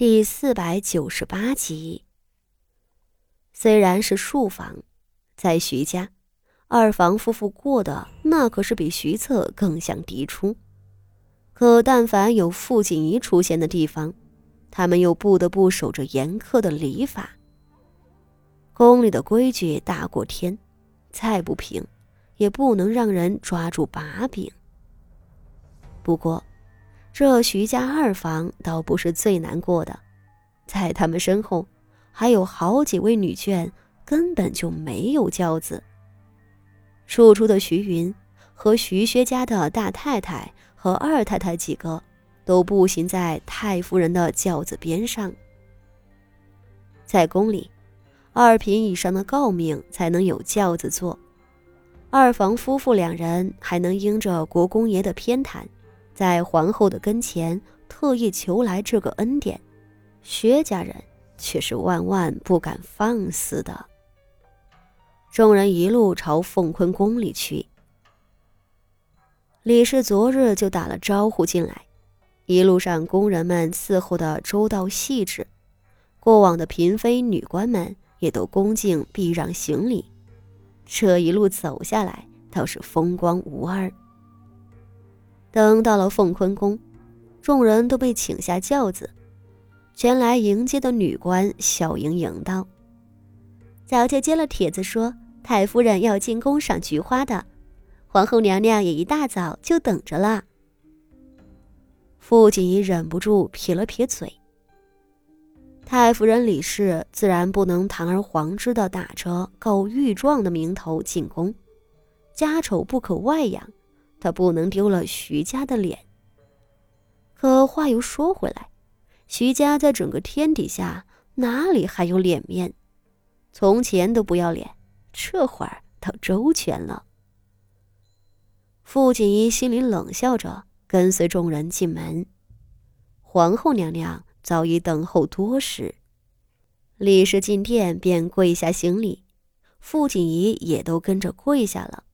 第四百九十八集。虽然是庶房，在徐家，二房夫妇过的那可是比徐策更像嫡出。可但凡有傅锦仪出现的地方，他们又不得不守着严苛的礼法。宫里的规矩大过天，再不平，也不能让人抓住把柄。不过。这徐家二房倒不是最难过的，在他们身后，还有好几位女眷根本就没有轿子。庶出的徐云和徐薛家的大太太和二太太几个，都步行在太夫人的轿子边上。在宫里，二品以上的诰命才能有轿子坐，二房夫妇两人还能应着国公爷的偏袒。在皇后的跟前特意求来这个恩典，薛家人却是万万不敢放肆的。众人一路朝凤坤宫里去。李氏昨日就打了招呼进来，一路上宫人们伺候的周到细致，过往的嫔妃女官们也都恭敬避让行礼，这一路走下来倒是风光无二。等到了凤坤宫，众人都被请下轿子，前来迎接的女官笑盈盈道：“早就接了帖子，说太夫人要进宫赏菊花的，皇后娘娘也一大早就等着了。”傅锦仪忍不住撇了撇嘴。太夫人李氏自然不能堂而皇之的打着告御状的名头进宫，家丑不可外扬。他不能丢了徐家的脸。可话又说回来，徐家在整个天底下哪里还有脸面？从前都不要脸，这会儿倒周全了。傅锦衣心里冷笑着，跟随众人进门。皇后娘娘早已等候多时，李氏进殿便跪下行礼，傅锦仪也都跟着跪下了。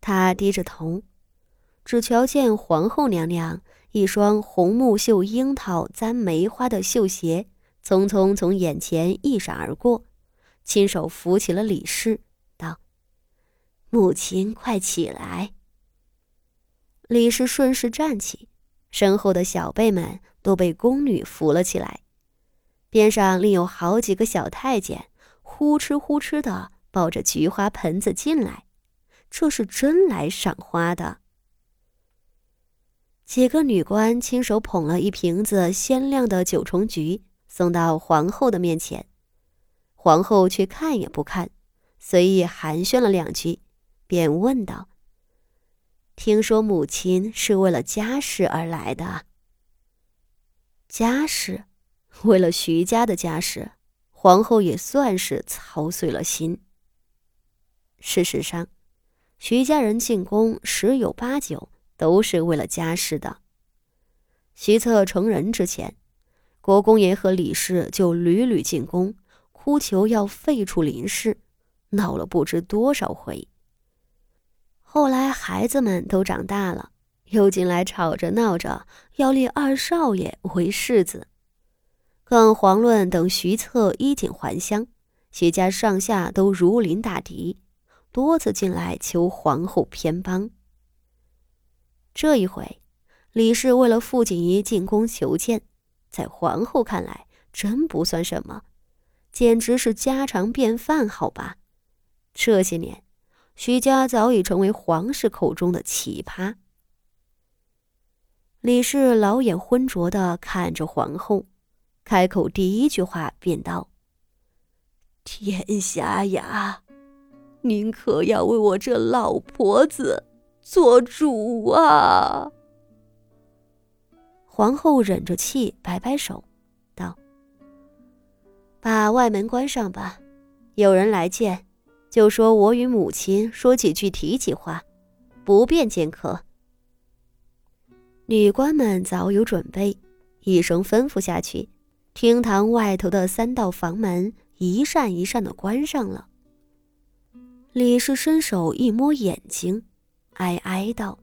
她低着头。只瞧见皇后娘娘一双红木绣樱桃簪梅花的绣鞋，匆匆从眼前一闪而过，亲手扶起了李氏，道：“母亲，快起来。”李氏顺势站起，身后的小辈们都被宫女扶了起来，边上另有好几个小太监呼哧呼哧的抱着菊花盆子进来，这是真来赏花的。几个女官亲手捧了一瓶子鲜亮的九重菊，送到皇后的面前。皇后却看也不看，随意寒暄了两句，便问道：“听说母亲是为了家事而来的？家事，为了徐家的家事，皇后也算是操碎了心。事实上，徐家人进宫十有八九。”都是为了家事的。徐策成人之前，国公爷和李氏就屡屡进宫，哭求要废除林氏，闹了不知多少回。后来孩子们都长大了，又进来吵着闹着要立二少爷为世子，更遑论等徐策衣锦还乡，徐家上下都如临大敌，多次进来求皇后偏帮。这一回，李氏为了傅锦仪进宫求见，在皇后看来真不算什么，简直是家常便饭，好吧？这些年，徐家早已成为皇室口中的奇葩。李氏老眼昏浊的看着皇后，开口第一句话便道：“天下呀，您可要为我这老婆子。”做主啊！皇后忍着气摆摆手，道：“把外门关上吧，有人来见，就说我与母亲说几句提起话，不便见客。”女官们早有准备，一声吩咐下去，厅堂外头的三道房门一扇一扇的关上了。李氏伸手一摸眼睛。哀哀道：“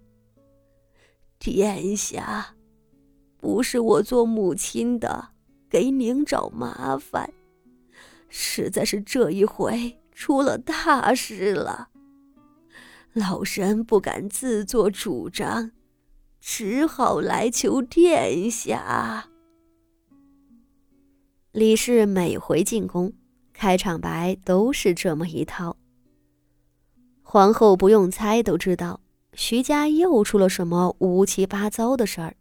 殿下，不是我做母亲的，给您找麻烦，实在是这一回出了大事了。老身不敢自作主张，只好来求殿下。李氏每回进宫，开场白都是这么一套。皇后不用猜都知道，徐家又出了什么乌七八糟的事儿。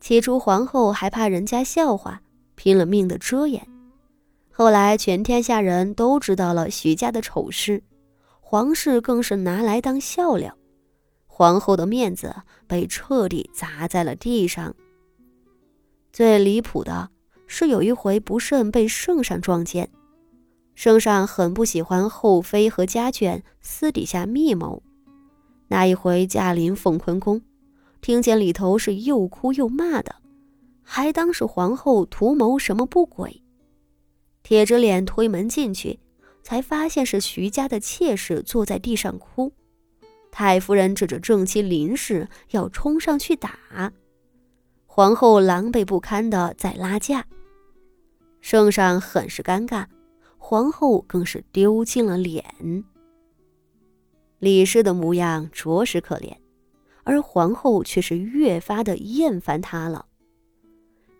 起初，皇后还怕人家笑话，拼了命的遮掩。后来，全天下人都知道了徐家的丑事，皇室更是拿来当笑料，皇后的面子被彻底砸在了地上。最离谱的。是有一回不慎被圣上撞见，圣上很不喜欢后妃和家眷私底下密谋。那一回驾临凤坤宫，听见里头是又哭又骂的，还当是皇后图谋什么不轨，铁着脸推门进去，才发现是徐家的妾室坐在地上哭，太夫人指着正妻林氏要冲上去打，皇后狼狈不堪的在拉架。圣上很是尴尬，皇后更是丢尽了脸。李氏的模样着实可怜，而皇后却是越发的厌烦她了。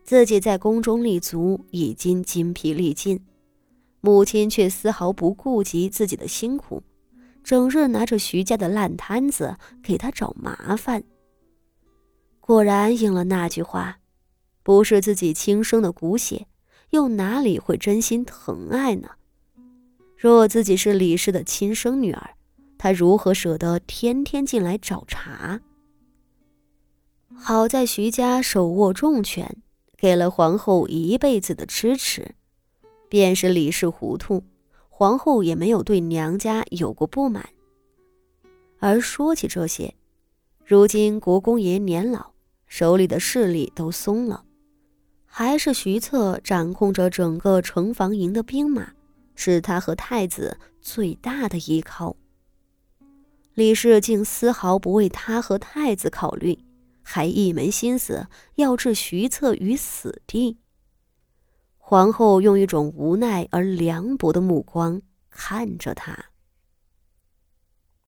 自己在宫中立足已经筋疲力尽，母亲却丝毫不顾及自己的辛苦，整日拿着徐家的烂摊子给他找麻烦。果然应了那句话：不是自己亲生的骨血。又哪里会真心疼爱呢？若自己是李氏的亲生女儿，她如何舍得天天进来找茬？好在徐家手握重权，给了皇后一辈子的支持，便是李氏糊涂，皇后也没有对娘家有过不满。而说起这些，如今国公爷年老，手里的势力都松了。还是徐策掌控着整个城防营的兵马，是他和太子最大的依靠。李氏竟丝毫不为他和太子考虑，还一门心思要置徐策于死地。皇后用一种无奈而凉薄的目光看着他。